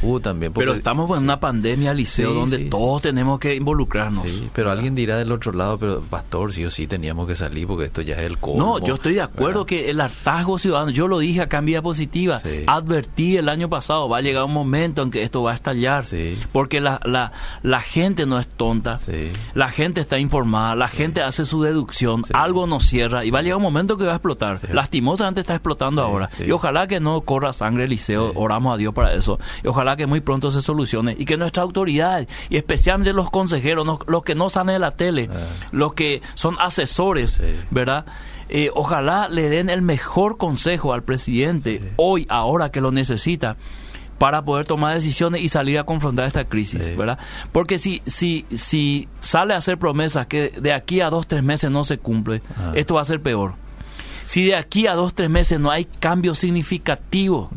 hubo también. porque- Pero estamos en una pandemia, Liceo, Sí, donde sí, todos tenemos que involucrarnos. Sí, pero alguien dirá del otro lado, pero pastor, sí o sí teníamos que salir porque esto ya es el colmo. No, yo estoy de acuerdo ¿verdad? que el hartazgo ciudadano, yo lo dije acá en Vía Positiva, advertí el año pasado, va a llegar un momento en que esto va a estallar, porque la, la, la gente no es tonta, Sí. La gente está informada, la gente hace su deducción, algo nos cierra y va a llegar un momento que va a explotar. Lastimosamente está explotando ahora. Y ojalá que no corra sangre, Liceo, Sí. oramos a Dios para eso. Y ojalá que muy pronto se solucione y que nuestra autoridad, y especialmente los consejeros, no- los que no salen de la tele, Ah. los que son asesores. ¿verdad? Eh, ojalá le den el mejor consejo al presidente hoy, ahora que lo necesita, para poder tomar decisiones y salir a confrontar esta crisis, Sí. ¿verdad? Porque si, si, si sale a hacer promesas que de aquí a dos, tres meses no se cumple, Ah. esto va a ser peor. Si de aquí a dos, tres meses no hay cambio significativo,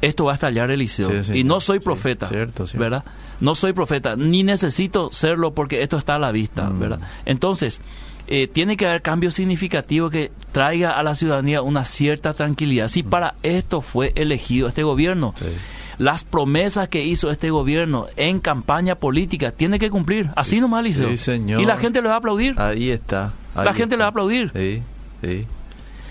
esto va a estallar. Mm. Sí, sí. y no soy profeta, cierto, cierto. ¿verdad? No soy profeta, ni necesito serlo porque esto está a la vista, Mm. ¿verdad? Entonces, eh, tiene que haber cambios significativos que traiga a la ciudadanía una cierta tranquilidad. Si para esto fue elegido este gobierno, Mm. Sí. las promesas que hizo este gobierno en campaña política tiene que cumplir. Así nomás, Liceo. Sí, señor. Y la gente le va a aplaudir. Ahí está. ahí la gente está. le va a aplaudir. Sí, sí.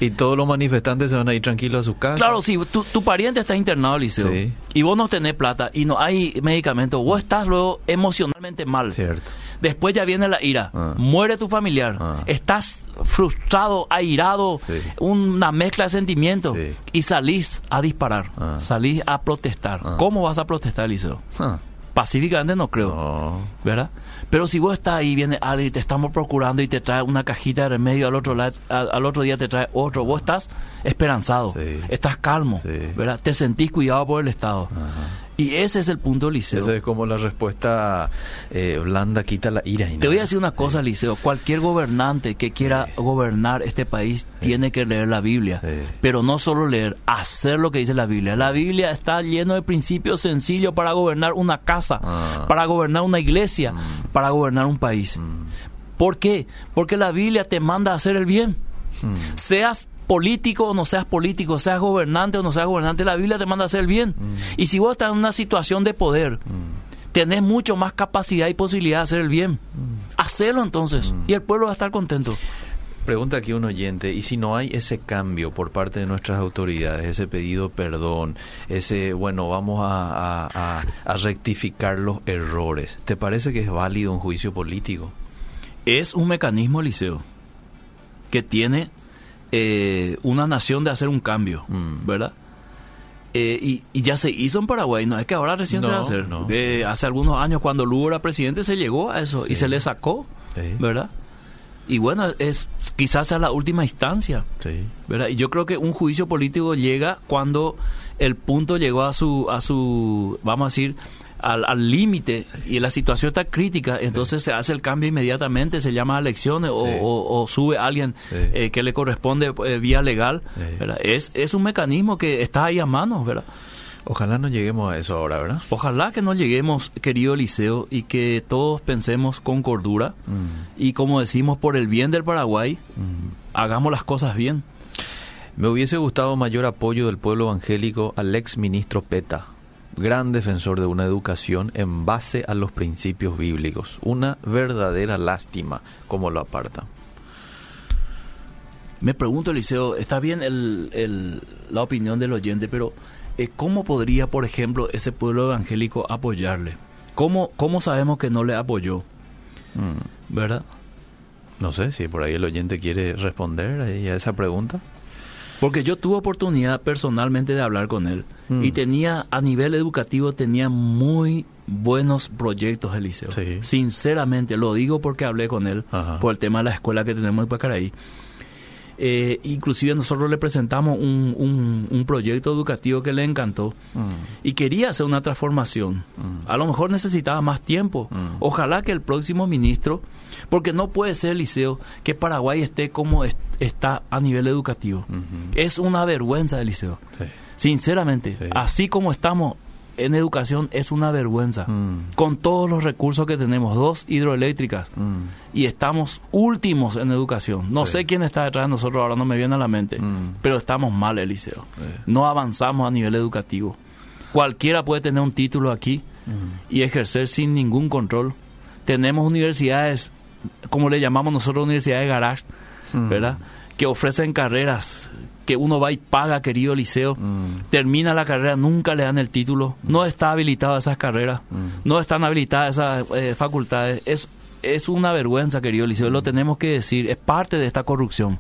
Y todos los manifestantes se van a ir tranquilos a sus casas. Claro, si tu, tu pariente está internado, Liceo, Sí. y vos no tenés plata y no hay medicamento, vos estás luego emocionalmente mal. Cierto. Después ya viene la ira. Ah. Muere tu familiar. Ah. Estás frustrado, airado, Sí. una mezcla de sentimientos. Sí. Y salís a disparar. Ah. Salís a protestar. ¿Cómo vas a protestar, Liceo? Pacíficamente no creo. no. ¿Verdad? Pero si vos estás ahí, viene alguien y te estamos procurando y te trae una cajita de remedio, al otro, la- al, al otro día te trae otro, vos estás esperanzado, Sí. estás calmo, Sí. ¿verdad? Te sentís cuidado por el Estado. Y ese es el punto, Liceo. Esa es como la respuesta eh, blanda quita la ira. y Te voy a decir una cosa, Liceo. Cualquier gobernante que quiera gobernar este país tiene que leer la Biblia. Pero no solo leer, hacer lo que dice la Biblia. La Biblia está lleno de principios sencillos para gobernar una casa, Ah. para gobernar una iglesia, para gobernar un país. ¿Por qué? Porque la Biblia te manda a hacer el bien. Mm. Seas político o no seas político, seas gobernante o no seas gobernante, la Biblia te manda a hacer el bien. Y si vos estás en una situación de poder, tenés mucho más capacidad y posibilidad de hacer el bien. Hacelo entonces y el pueblo va a estar contento. Pregunta aquí un oyente, ¿y si no hay ese cambio por parte de nuestras autoridades, ese pedido perdón, ese, bueno, vamos a, a- a- a rectificar los errores, ¿te parece que es válido un juicio político? Es un mecanismo, Liceo, que tiene eh, una nación de hacer un cambio, Mm. ¿verdad? Eh, y, y ya se hizo en Paraguay, no es que ahora recién se va a hacer. no. Eh, hace algunos años, cuando Lugo era presidente, se llegó a eso y se le sacó, Sí. ¿verdad? Y bueno, es quizás sea la última instancia. Sí. ¿verdad? Y yo creo que un juicio político llega cuando el punto llegó a su, a su vamos a decir, al al límite y la situación está crítica, entonces se hace el cambio inmediatamente, se llama a elecciones o, Sí. o- o sube alguien Sí. eh, que le corresponde eh, vía legal. Es, es un mecanismo que está ahí a mano, ¿verdad? Ojalá no lleguemos a eso ahora, ¿verdad? Ojalá que no lleguemos, querido Eliseo, y que todos pensemos con cordura Mm. y como decimos, por el bien del Paraguay, Mm. hagamos las cosas bien. Me hubiese gustado mayor apoyo del pueblo evangélico al ex ministro Peta, gran defensor de una educación en base a los principios bíblicos. Una verdadera lástima como lo aparta. Me pregunto, Eliseo, está bien el, el- la opinión del oyente, pero eh, ¿cómo podría, por ejemplo, ese pueblo evangélico apoyarle? ¿Cómo, ¿Cómo sabemos que no le apoyó? Mm. ¿Verdad? No sé si por ahí el oyente quiere responder a esa pregunta. Porque yo tuve oportunidad personalmente de hablar con él Mm. y tenía, a nivel educativo, tenía muy buenos proyectos, Eliseo. Sí. Sinceramente, lo digo porque hablé con él Ajá. por el tema de la escuela que tenemos en Pacaraí. Eh, inclusive nosotros le presentamos un, un- un proyecto educativo que le encantó Mm. y quería hacer una transformación. A lo mejor necesitaba más tiempo. Mm. Ojalá que el próximo ministro, porque no puede ser, Liceo, que Paraguay esté como es- está a nivel educativo. Es una vergüenza, Eliseo. Sí. Sinceramente, Sí. así como estamos en educación, es una vergüenza. Mm. Con todos los recursos que tenemos, dos hidroeléctricas, Mm. y estamos últimos en educación. No Sí. sé quién está detrás de nosotros, ahora no me viene a la mente, Mm. pero estamos mal, Eliseo. Sí. No avanzamos a nivel educativo. Cualquiera puede tener un título aquí y ejercer sin ningún control. Tenemos universidades, como le llamamos nosotros, universidades de garage. ¿verdad? Que ofrecen carreras que uno va y paga, querido liceo. Termina la carrera, nunca le dan el título. No está habilitado a esas carreras. No están habilitadas esas eh, facultades. Es, es una vergüenza, querido liceo. Lo tenemos que decir. Es parte de esta corrupción.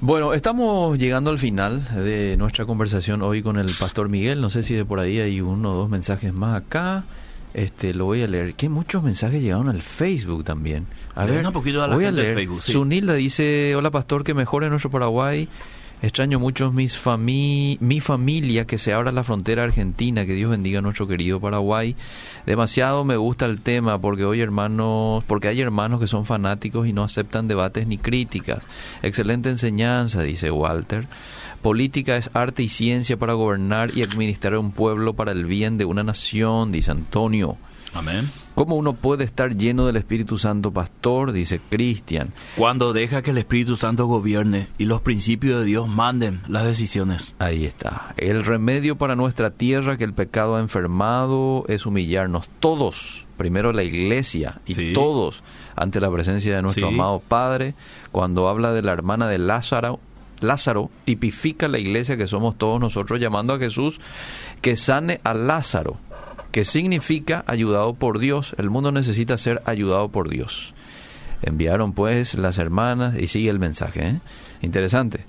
Bueno, estamos llegando al final de nuestra conversación hoy con el pastor Miguel. No sé si de por ahí hay uno o dos mensajes más acá. Este, lo voy a leer. Que muchos mensajes llegaron al Facebook también. A ver, un poquito a la voy a del leer. Facebook, sí. Sunilda dice, hola pastor, que mejore nuestro Paraguay. Extraño mucho mis fami mi familia, que se abra la frontera argentina, que Dios bendiga a nuestro querido Paraguay. Demasiado me gusta el tema porque hoy hermanos, porque hay hermanos que son fanáticos y no aceptan debates ni críticas. Excelente enseñanza, dice Walter. Política es arte y ciencia para gobernar y administrar un pueblo para el bien de una nación, dice Antonio. Amén. ¿Cómo uno puede estar lleno del Espíritu Santo, pastor? Dice Cristian. Cuando deja que el Espíritu Santo gobierne y los principios de Dios manden las decisiones. Ahí está. El remedio para nuestra tierra que el pecado ha enfermado es humillarnos todos, primero la iglesia y Sí. todos ante la presencia de nuestro Sí. amado Padre. Cuando habla de la hermana de Lázaro, Lázaro tipifica la iglesia que somos todos nosotros llamando a Jesús que sane a Lázaro, que significa ayudado por Dios. El mundo necesita ser ayudado por Dios. Enviaron pues las hermanas y sigue el mensaje. ¿eh? Interesante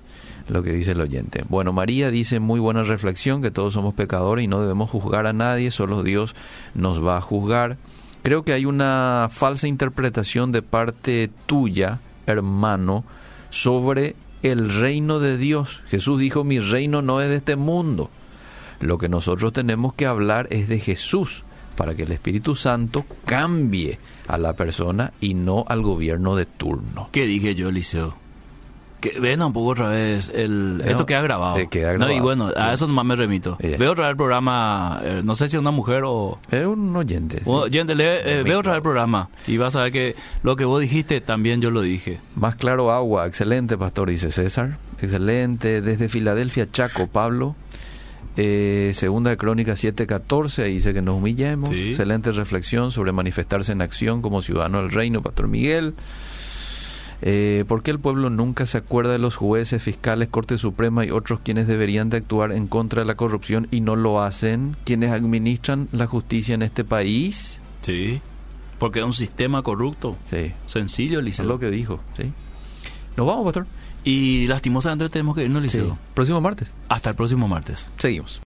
lo que dice el oyente. Bueno, María dice muy buena reflexión que todos somos pecadores y no debemos juzgar a nadie, solo Dios nos va a juzgar. Creo que hay una falsa interpretación de parte tuya, hermano, sobre el reino de Dios. Jesús dijo, mi reino no es de este mundo. Lo que nosotros tenemos que hablar es de Jesús, para que el Espíritu Santo cambie a la persona y no al gobierno de turno. ¿Qué dije yo, Eliseo? Que ven un poco otra vez el, No, esto queda grabado. eh, queda No, y grabado. bueno, a eso nomás me remito. Veo otra vez el programa, eh, no sé si es una mujer o... Es un oyente. sí. o- Gente, lee, eh, veo otra vez el programa y vas a ver que lo que vos dijiste también yo lo dije. Más claro agua, excelente pastor, dice César. Excelente. Desde Filadelfia, Chaco, Pablo. Eh, segunda de Crónicas 7:14, ahí dice que nos humillemos. Sí. Excelente reflexión sobre manifestarse en acción como ciudadano del reino, Pastor Miguel. Eh, ¿Por qué el pueblo nunca se acuerda de los jueces, fiscales, Corte Suprema y otros quienes deberían de actuar en contra de la corrupción y no lo hacen? Quienes administran la justicia en este país. Sí. Porque es un sistema corrupto. Sí, Sencillo, Eliseo. es lo que dijo. Sí. Nos vamos, Pastor. Y lastimosamente tenemos que irnos, Sí. Eliseo. Próximo martes. Hasta el próximo martes. Seguimos.